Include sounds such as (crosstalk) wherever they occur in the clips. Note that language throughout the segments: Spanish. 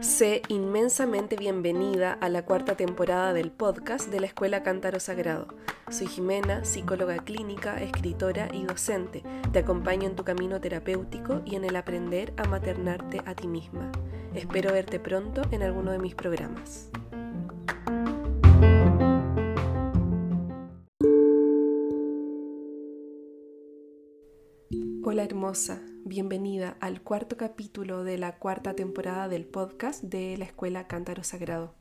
Sé inmensamente bienvenida a la cuarta temporada del podcast de la Escuela Cántaro Sagrado. Soy Jimena, psicóloga clínica, escritora y docente. Te acompaño en tu camino terapéutico y en el aprender a maternarte a ti misma. Espero verte pronto en alguno de mis programas. Hermosa, bienvenida al cuarto capítulo de la cuarta temporada del podcast de la Escuela Cántaro Sagrado.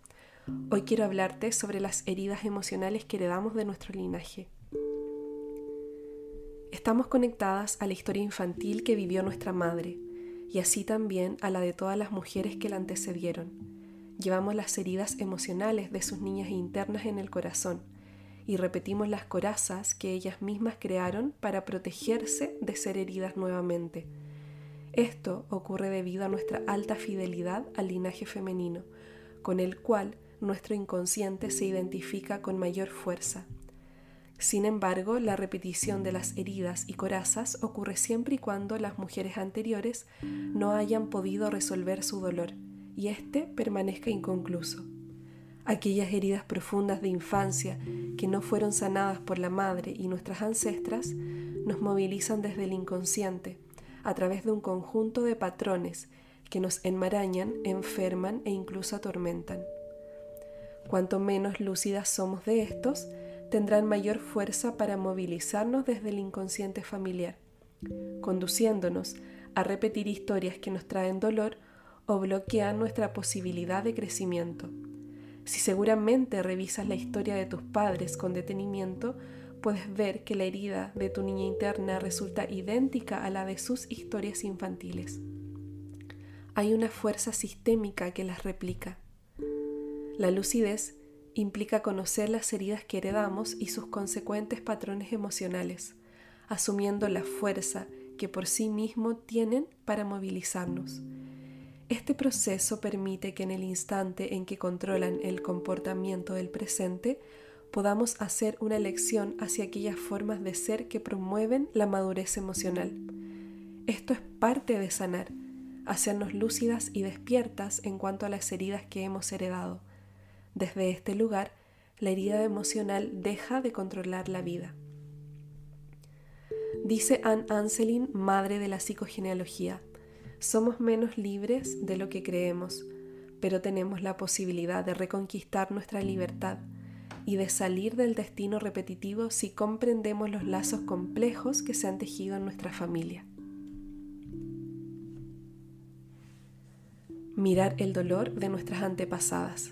Hoy quiero hablarte sobre las heridas emocionales que heredamos de nuestro linaje. Estamos conectadas a la historia infantil que vivió nuestra madre y así también a la de todas las mujeres que la antecedieron. Llevamos las heridas emocionales de sus niñas internas en el corazón y repetimos las corazas que ellas mismas crearon para protegerse de ser heridas nuevamente. Esto ocurre debido a nuestra alta fidelidad al linaje femenino, con el cual nuestro inconsciente se identifica con mayor fuerza. Sin embargo, la repetición de las heridas y corazas ocurre siempre y cuando las mujeres anteriores no hayan podido resolver su dolor y éste permanezca inconcluso aquellas heridas profundas de infancia que no fueron sanadas por la madre y nuestras ancestras, nos movilizan desde el inconsciente a través de un conjunto de patrones que nos enmarañan, enferman e incluso atormentan. Cuanto menos lúcidas somos de estos, tendrán mayor fuerza para movilizarnos desde el inconsciente familiar, conduciéndonos a repetir historias que nos traen dolor o bloquean nuestra posibilidad de crecimiento. Si seguramente revisas la historia de tus padres con detenimiento, puedes ver que la herida de tu niña interna resulta idéntica a la de sus historias infantiles. Hay una fuerza sistémica que las replica. La lucidez implica conocer las heridas que heredamos y sus consecuentes patrones emocionales, asumiendo la fuerza que por sí mismo tienen para movilizarnos. Este proceso permite que en el instante en que controlan el comportamiento del presente, podamos hacer una elección hacia aquellas formas de ser que promueven la madurez emocional. Esto es parte de sanar, hacernos lúcidas y despiertas en cuanto a las heridas que hemos heredado. Desde este lugar, la herida emocional deja de controlar la vida. Dice Anne Anselin, madre de la psicogenealogía, somos menos libres de lo que creemos, pero tenemos la posibilidad de reconquistar nuestra libertad y de salir del destino repetitivo si comprendemos los lazos complejos que se han tejido en nuestra familia. Mirar el dolor de nuestras antepasadas.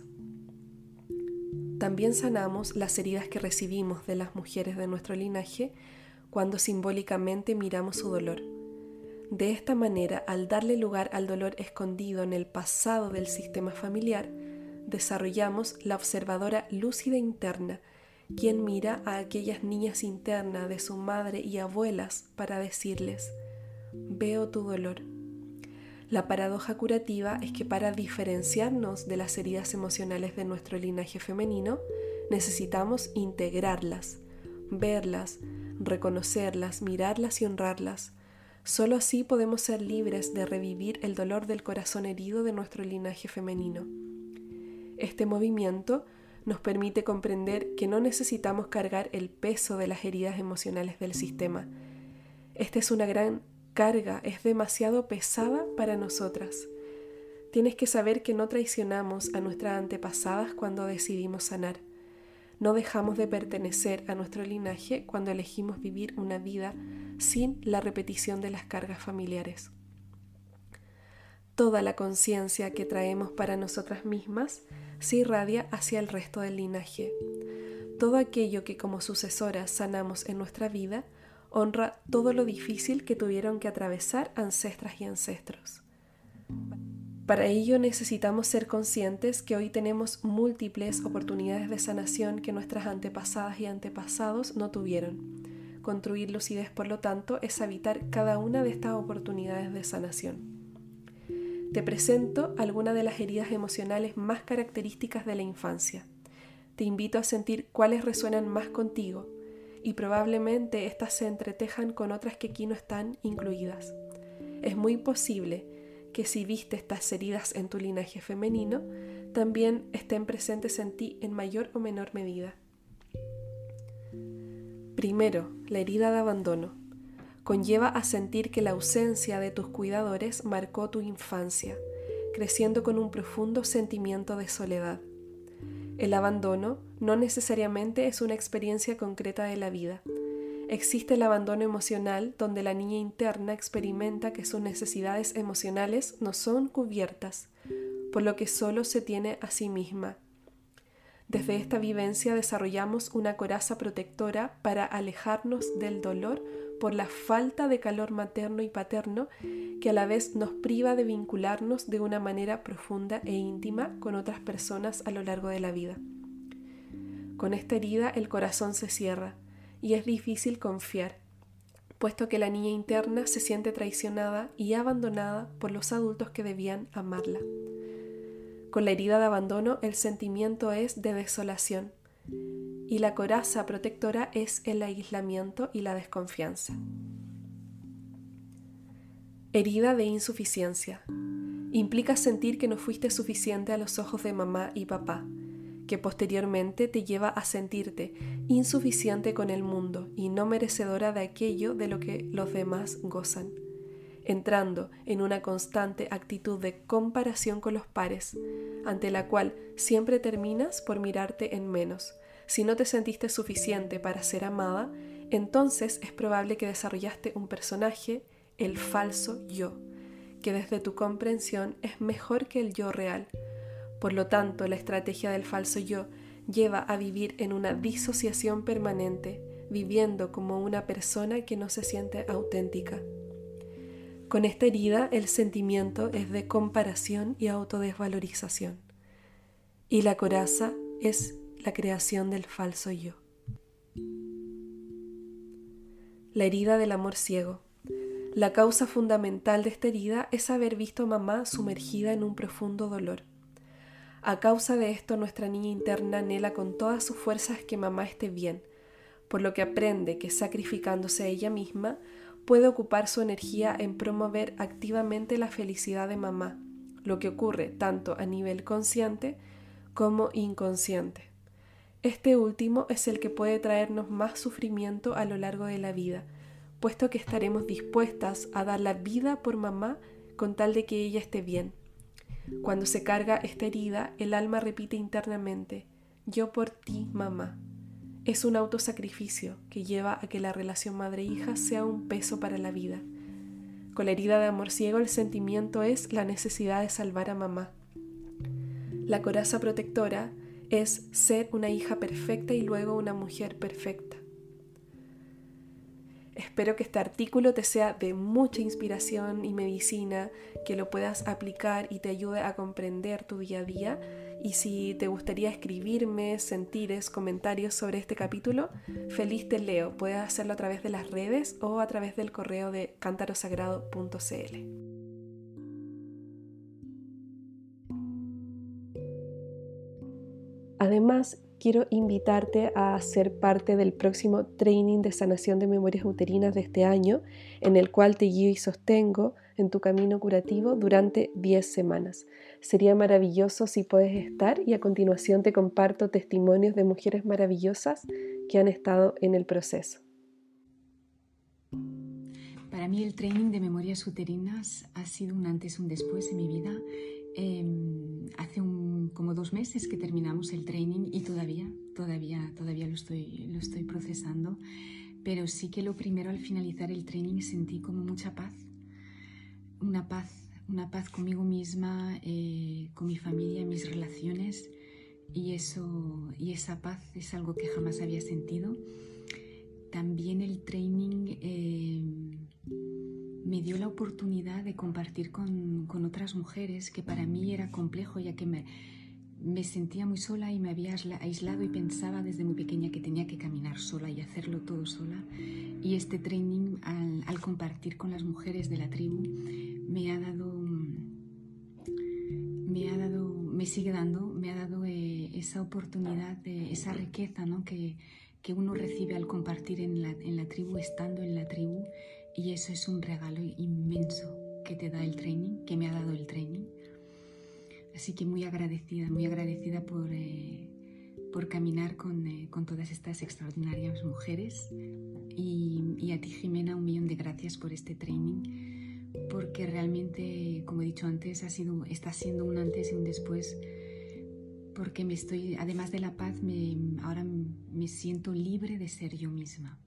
También sanamos las heridas que recibimos de las mujeres de nuestro linaje cuando simbólicamente miramos su dolor de esta manera, al darle lugar al dolor escondido en el pasado del sistema familiar, desarrollamos la observadora lúcida interna, quien mira a aquellas niñas internas de su madre y abuelas para decirles, veo tu dolor. La paradoja curativa es que para diferenciarnos de las heridas emocionales de nuestro linaje femenino, necesitamos integrarlas, verlas, reconocerlas, mirarlas y honrarlas, Solo así podemos ser libres de revivir el dolor del corazón herido de nuestro linaje femenino. Este movimiento nos permite comprender que no necesitamos cargar el peso de las heridas emocionales del sistema. Esta es una gran carga, es demasiado pesada para nosotras. Tienes que saber que no traicionamos a nuestras antepasadas cuando decidimos sanar. No dejamos de pertenecer a nuestro linaje cuando elegimos vivir una vida sin la repetición de las cargas familiares. Toda la conciencia que traemos para nosotras mismas se irradia hacia el resto del linaje. Todo aquello que como sucesoras sanamos en nuestra vida honra todo lo difícil que tuvieron que atravesar ancestras y ancestros. Para ello necesitamos ser conscientes que hoy tenemos múltiples oportunidades de sanación que nuestras antepasadas y antepasados no tuvieron. Construir lucidez, por lo tanto, es habitar cada una de estas oportunidades de sanación. Te presento algunas de las heridas emocionales más características de la infancia. Te invito a sentir cuáles resuenan más contigo y probablemente éstas se entretejan con otras que aquí no están incluidas. Es muy posible que si viste estas heridas en tu linaje femenino, también estén presentes en ti en mayor o menor medida. Primero, la herida de abandono. Conlleva a sentir que la ausencia de tus cuidadores marcó tu infancia, creciendo con un profundo sentimiento de soledad. El abandono no necesariamente es una experiencia concreta de la vida. Existe el abandono emocional donde la niña interna experimenta que sus necesidades emocionales no son cubiertas, por lo que solo se tiene a sí misma. Desde esta vivencia desarrollamos una coraza protectora para alejarnos del dolor por la falta de calor materno y paterno que a la vez nos priva de vincularnos de una manera profunda e íntima con otras personas a lo largo de la vida. Con esta herida el corazón se cierra y es difícil confiar, puesto que la niña interna se siente traicionada y abandonada por los adultos que debían amarla. Con la herida de abandono el sentimiento es de desolación y la coraza protectora es el aislamiento y la desconfianza. Herida de insuficiencia. Implica sentir que no fuiste suficiente a los ojos de mamá y papá, que posteriormente te lleva a sentirte insuficiente con el mundo y no merecedora de aquello de lo que los demás gozan, entrando en una constante actitud de comparación con los pares, ante la cual siempre terminas por mirarte en menos. Si no te sentiste suficiente para ser amada, entonces es probable que desarrollaste un personaje, el falso yo, que desde tu comprensión es mejor que el yo real, por lo tanto, la estrategia del falso yo lleva a vivir en una disociación permanente, viviendo como una persona que no se siente auténtica. Con esta herida el sentimiento es de comparación y autodesvalorización. Y la coraza es la creación del falso yo. La herida del amor ciego. La causa fundamental de esta herida es haber visto a mamá sumergida en un profundo dolor. A causa de esto, nuestra niña interna anhela con todas sus fuerzas que mamá esté bien, por lo que aprende que sacrificándose a ella misma puede ocupar su energía en promover activamente la felicidad de mamá, lo que ocurre tanto a nivel consciente como inconsciente. Este último es el que puede traernos más sufrimiento a lo largo de la vida, puesto que estaremos dispuestas a dar la vida por mamá con tal de que ella esté bien. Cuando se carga esta herida, el alma repite internamente, yo por ti, mamá. Es un autosacrificio que lleva a que la relación madre-hija sea un peso para la vida. Con la herida de amor ciego el sentimiento es la necesidad de salvar a mamá. La coraza protectora es ser una hija perfecta y luego una mujer perfecta. Espero que este artículo te sea de mucha inspiración y medicina, que lo puedas aplicar y te ayude a comprender tu día a día. Y si te gustaría escribirme sentires, comentarios sobre este capítulo, feliz te leo. Puedes hacerlo a través de las redes o a través del correo de cántarosagrado.cl. Además, quiero invitarte a ser parte del próximo training de sanación de memorias uterinas de este año, en el cual te guío y sostengo en tu camino curativo durante 10 semanas. Sería maravilloso si puedes estar y a continuación te comparto testimonios de mujeres maravillosas que han estado en el proceso. Para mí el training de memorias uterinas ha sido un antes y un después en mi vida. Em, hace como dos meses que terminamos el training y todavía, todavía, todavía lo estoy, lo estoy procesando. Pero sí que lo primero al finalizar el training sentí como mucha paz, una paz, una paz conmigo misma, eh, con mi familia, mis relaciones y eso y esa paz es algo que jamás había sentido. También el training eh, me dio la oportunidad de compartir con, otras mujeres, que para mí era complejo ya que me, me sentía muy sola y me había aislado y pensaba desde muy pequeña que tenía que caminar sola y hacerlo todo sola. Y este training al, compartir con las mujeres de la tribu me ha dado, me ha dado, me sigue dando, me ha dado eh, esa oportunidad, de, esa riqueza ¿no? que, que uno recibe al compartir en la, en la tribu, estando en la tribu, y eso es un regalo inmenso que te da el training, que me ha dado el training. Así que muy agradecida, muy agradecida por, eh, por caminar con, eh, con, todas estas extraordinarias mujeres. Y, y, a ti, Jimena, un millón de gracias por este training, porque realmente, como he dicho antes, ha sido, está siendo un antes y un después porque me estoy, además de la paz, me, ahora me siento libre de ser yo misma,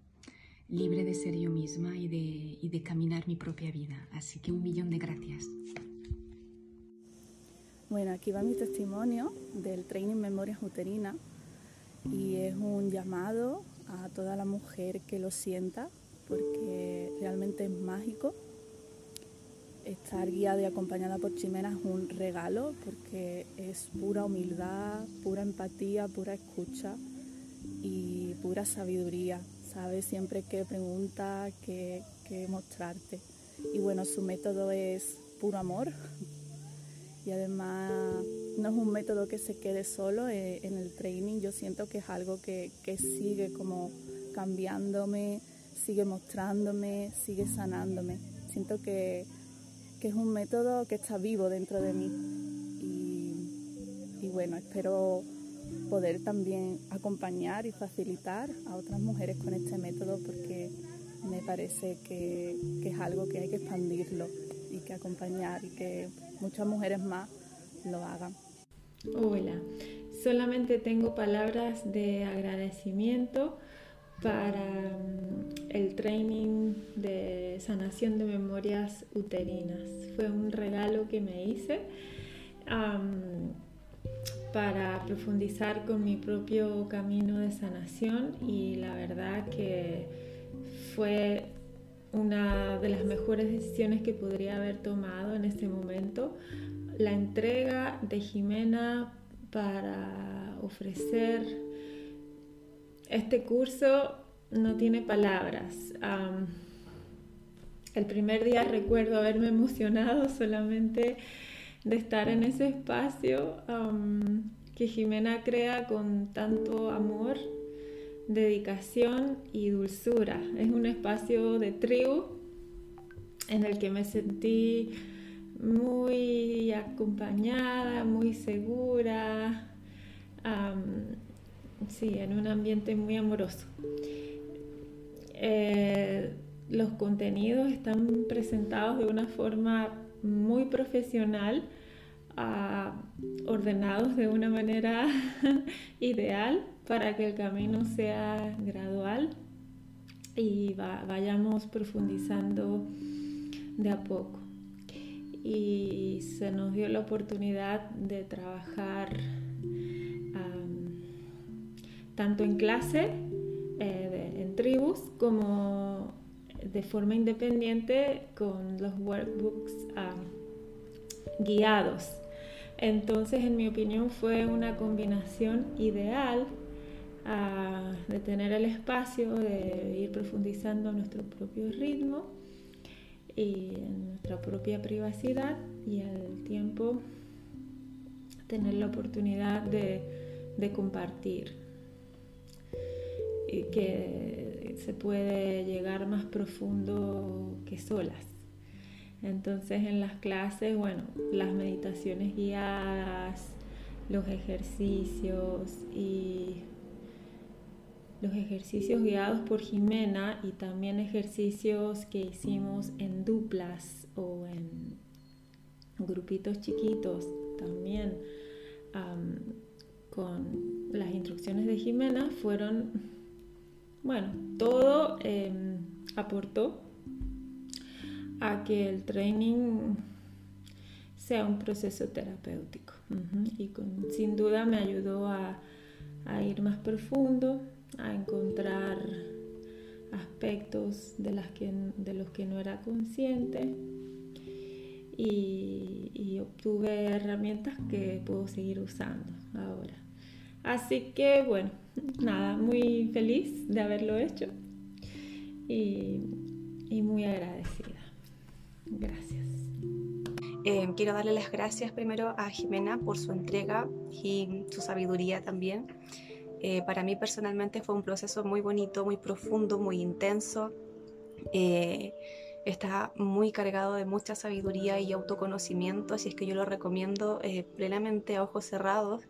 libre de ser yo misma y de, y de caminar mi propia vida. Así que un millón de gracias. Bueno, aquí va mi testimonio del Training Memorias Uterina y es un llamado a toda la mujer que lo sienta porque realmente es mágico estar guiada y acompañada por Chimena es un regalo porque es pura humildad, pura empatía, pura escucha y pura sabiduría. Sabes siempre qué pregunta, qué, qué mostrarte. Y bueno, su método es puro amor y además no es un método que se quede solo eh, en el training. Yo siento que es algo que, que sigue como cambiándome, sigue mostrándome, sigue sanándome. Siento que que es un método que está vivo dentro de mí. Y, bueno, espero poder también acompañar y facilitar a otras mujeres con este método porque me parece que, que, es algo que hay que expandirlo y que acompañar y que muchas mujeres más lo hagan. Hola, solamente tengo palabras de agradecimiento para mm, el training de sanación de memorias uterinas. Fue un regalo que me hice para profundizar con mi propio camino de sanación y la verdad que fue una de las mejores decisiones que podría haber tomado en este momento. La entrega de Jimena para ofrecer este curso no tiene palabras. el primer día recuerdo haberme emocionado solamente de estar en ese espacio que Jimena crea con tanto amor, dedicación y dulzura. Es un espacio de tribu en el que me sentí muy acompañada, muy segura sí, en un ambiente muy amoroso. Eh, los contenidos están presentados de una forma muy profesional, ah, ordenados de una manera (laughs) ideal para que el camino sea gradual y vayamos profundizando de a poco. Y se nos dio la oportunidad de trabajar tanto en clase, eh, en tribus, como de forma independiente con los workbooks ah, guiados. Entonces, en mi opinión, fue una combinación ideal ah, de tener el espacio, de ir profundizando a nuestro propio ritmo y en nuestra propia privacidad y al tiempo tener la oportunidad de compartir que se puede llegar más profundo que solas. Entonces en las clases, bueno, las meditaciones guiadas, los ejercicios y los ejercicios guiados por Jimena y también ejercicios que hicimos en duplas o en grupitos chiquitos también con las instrucciones de Jimena fueron bueno, todo em, aportó a que el training sea un proceso terapéutico. Y sin duda me ayudó a, ir más profundo, a encontrar aspectos de, las que, de los que no era consciente. Y, y obtuve herramientas que puedo seguir usando ahora. Así que bueno, nada, muy feliz de haberlo hecho y, muy agradecida. Gracias. Eh, quiero darle las gracias primero a Jimena por su entrega y su sabiduría también. Eh, para mí personalmente fue un proceso muy bonito, muy profundo, muy intenso. Eh, está muy cargado de mucha sabiduría y autoconocimiento, así es que yo lo recomiendo eh, plenamente a ojos cerrados,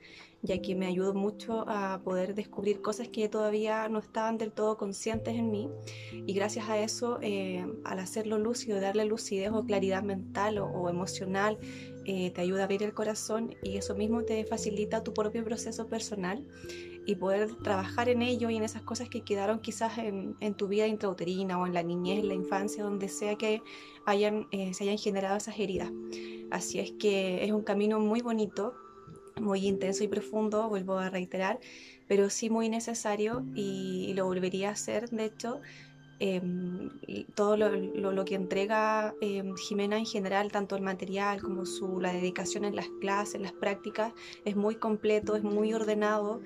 ya que me ayudó mucho a poder descubrir cosas que todavía no estaban del todo conscientes en mí. Y gracias a eso, eh, al hacerlo lúcido, darle lucidez o claridad mental o, emocional, eh, te ayuda a abrir el corazón y eso mismo te facilita tu propio proceso personal y poder trabajar en ello y en esas cosas que quedaron quizás en, tu vida intrauterina o en la niñez, en la infancia, donde sea que hayan, eh, se hayan generado esas heridas. Así es que es un camino muy bonito, muy intenso y profundo, vuelvo a reiterar, pero sí muy necesario y, lo volvería a hacer, de hecho. Em, todo lo, lo, que entrega em, Jimena en general, tanto el material como su, la dedicación en las clases, las prácticas, es muy completo, es muy ordenado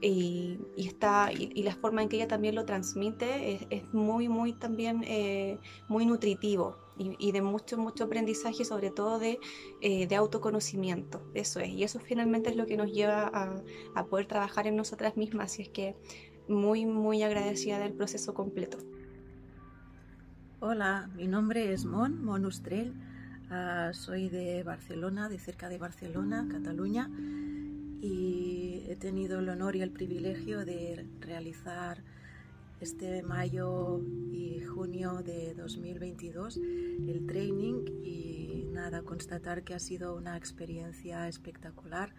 y, está, y, la forma en que ella también lo transmite es, muy, muy también eh, muy nutritivo y, de mucho, mucho aprendizaje, sobre todo de, eh, de, autoconocimiento. Eso es, y eso finalmente es lo que nos lleva a, a poder trabajar en nosotras mismas, y es que muy, muy agradecida del proceso completo. Hola, mi nombre es Mon, Mon Ustrell, ah, soy de Barcelona, de cerca de Barcelona, Cataluña y he tenido el honor y el privilegio de realizar este mayo y junio de 2022 el training y nada, constatar que ha sido una experiencia espectacular,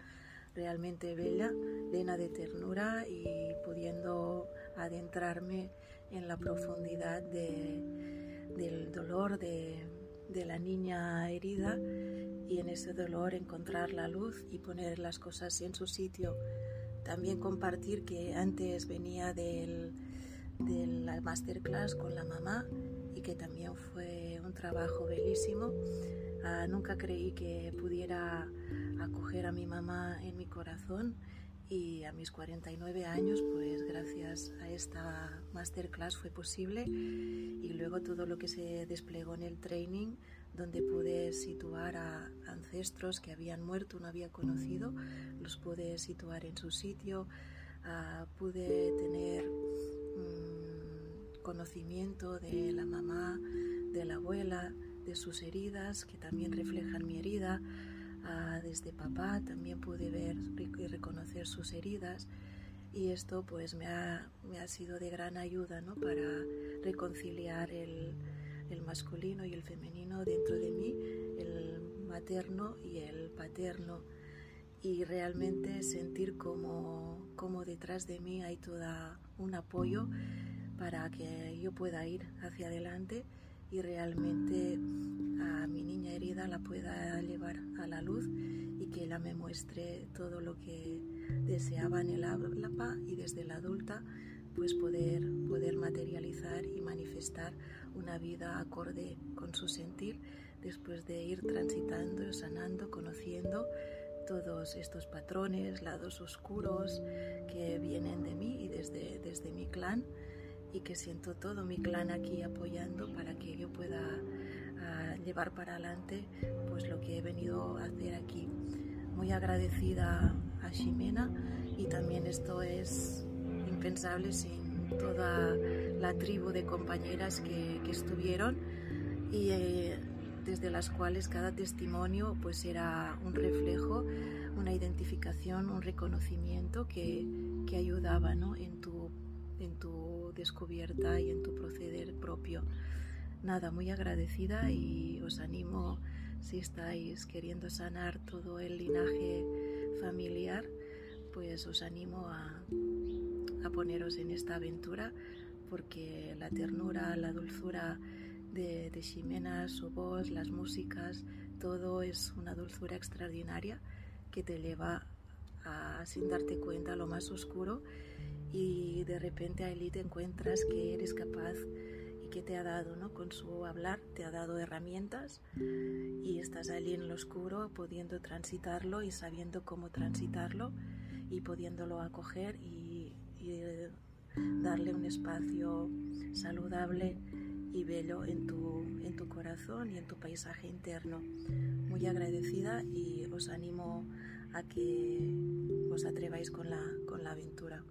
realmente bella, llena de ternura y pudiendo adentrarme en la profundidad del dolor de, de la niña herida y en ese dolor encontrar la luz y poner las cosas en su sitio. También compartir que antes venía del, de la masterclass con la mamá y que también fue un trabajo bellísimo. Ah, nunca creí que pudiera acoger a mi mamá en mi corazón y a mis 49 años, pues gracias a esta masterclass fue posible y luego todo lo que se desplegó en el training donde pude situar a ancestros que habían muerto, no había conocido, los pude situar en su sitio, uh, pude tener um, conocimiento de la mamá, de la abuela, de sus heridas, que también reflejan mi herida. Uh, desde papá también pude ver y reconocer sus heridas y esto pues me ha, me ha sido de gran ayuda ¿no? para reconciliar el, el masculino y el femenino dentro de mí, el materno y el paterno, y realmente sentir como, como detrás de mí hay todo un apoyo para que yo pueda ir hacia adelante y realmente a mi niña herida la pueda llevar a la luz y que ella me muestre todo lo que deseaba en el APA y desde la adulta pues poder, poder materializar y manifestar una vida acorde con su sentir después de ir transitando, sanando, conociendo todos estos patrones, lados oscuros que vienen de mí y desde, desde mi clan y que siento todo mi clan aquí apoyando para que yo pueda ah, llevar para adelante pues lo que he venido a hacer aquí. Muy agradecida a Ximena y también esto es impensable sin toda la tribu de compañeras que, estuvieron y eh, desde las cuales cada testimonio pues era un reflejo, una identificación, un reconocimiento que, que ayudaba en, tu, en tu descubierta y en tu proceder propio. Nada, muy agradecida y os animo si estáis queriendo sanar todo el linaje familiar, pues os animo a, a poneros en esta aventura porque la ternura, la dulzura de, de Ximena, su voz, las músicas, todo es una dulzura extraordinaria que te lleva a, sin darte cuenta, a lo más oscuro y de repente ahí te encuentras que eres capaz y que te ha dado, ¿no? Con su hablar, te ha dado herramientas y estás allí en lo oscuro pudiendo transitarlo y sabiendo cómo transitarlo y pudiéndolo acoger y y darle un espacio saludable y bello en tu, en tu corazón y en tu paisaje interno. Muy agradecida y os animo a que os atreváis con la, con la aventura.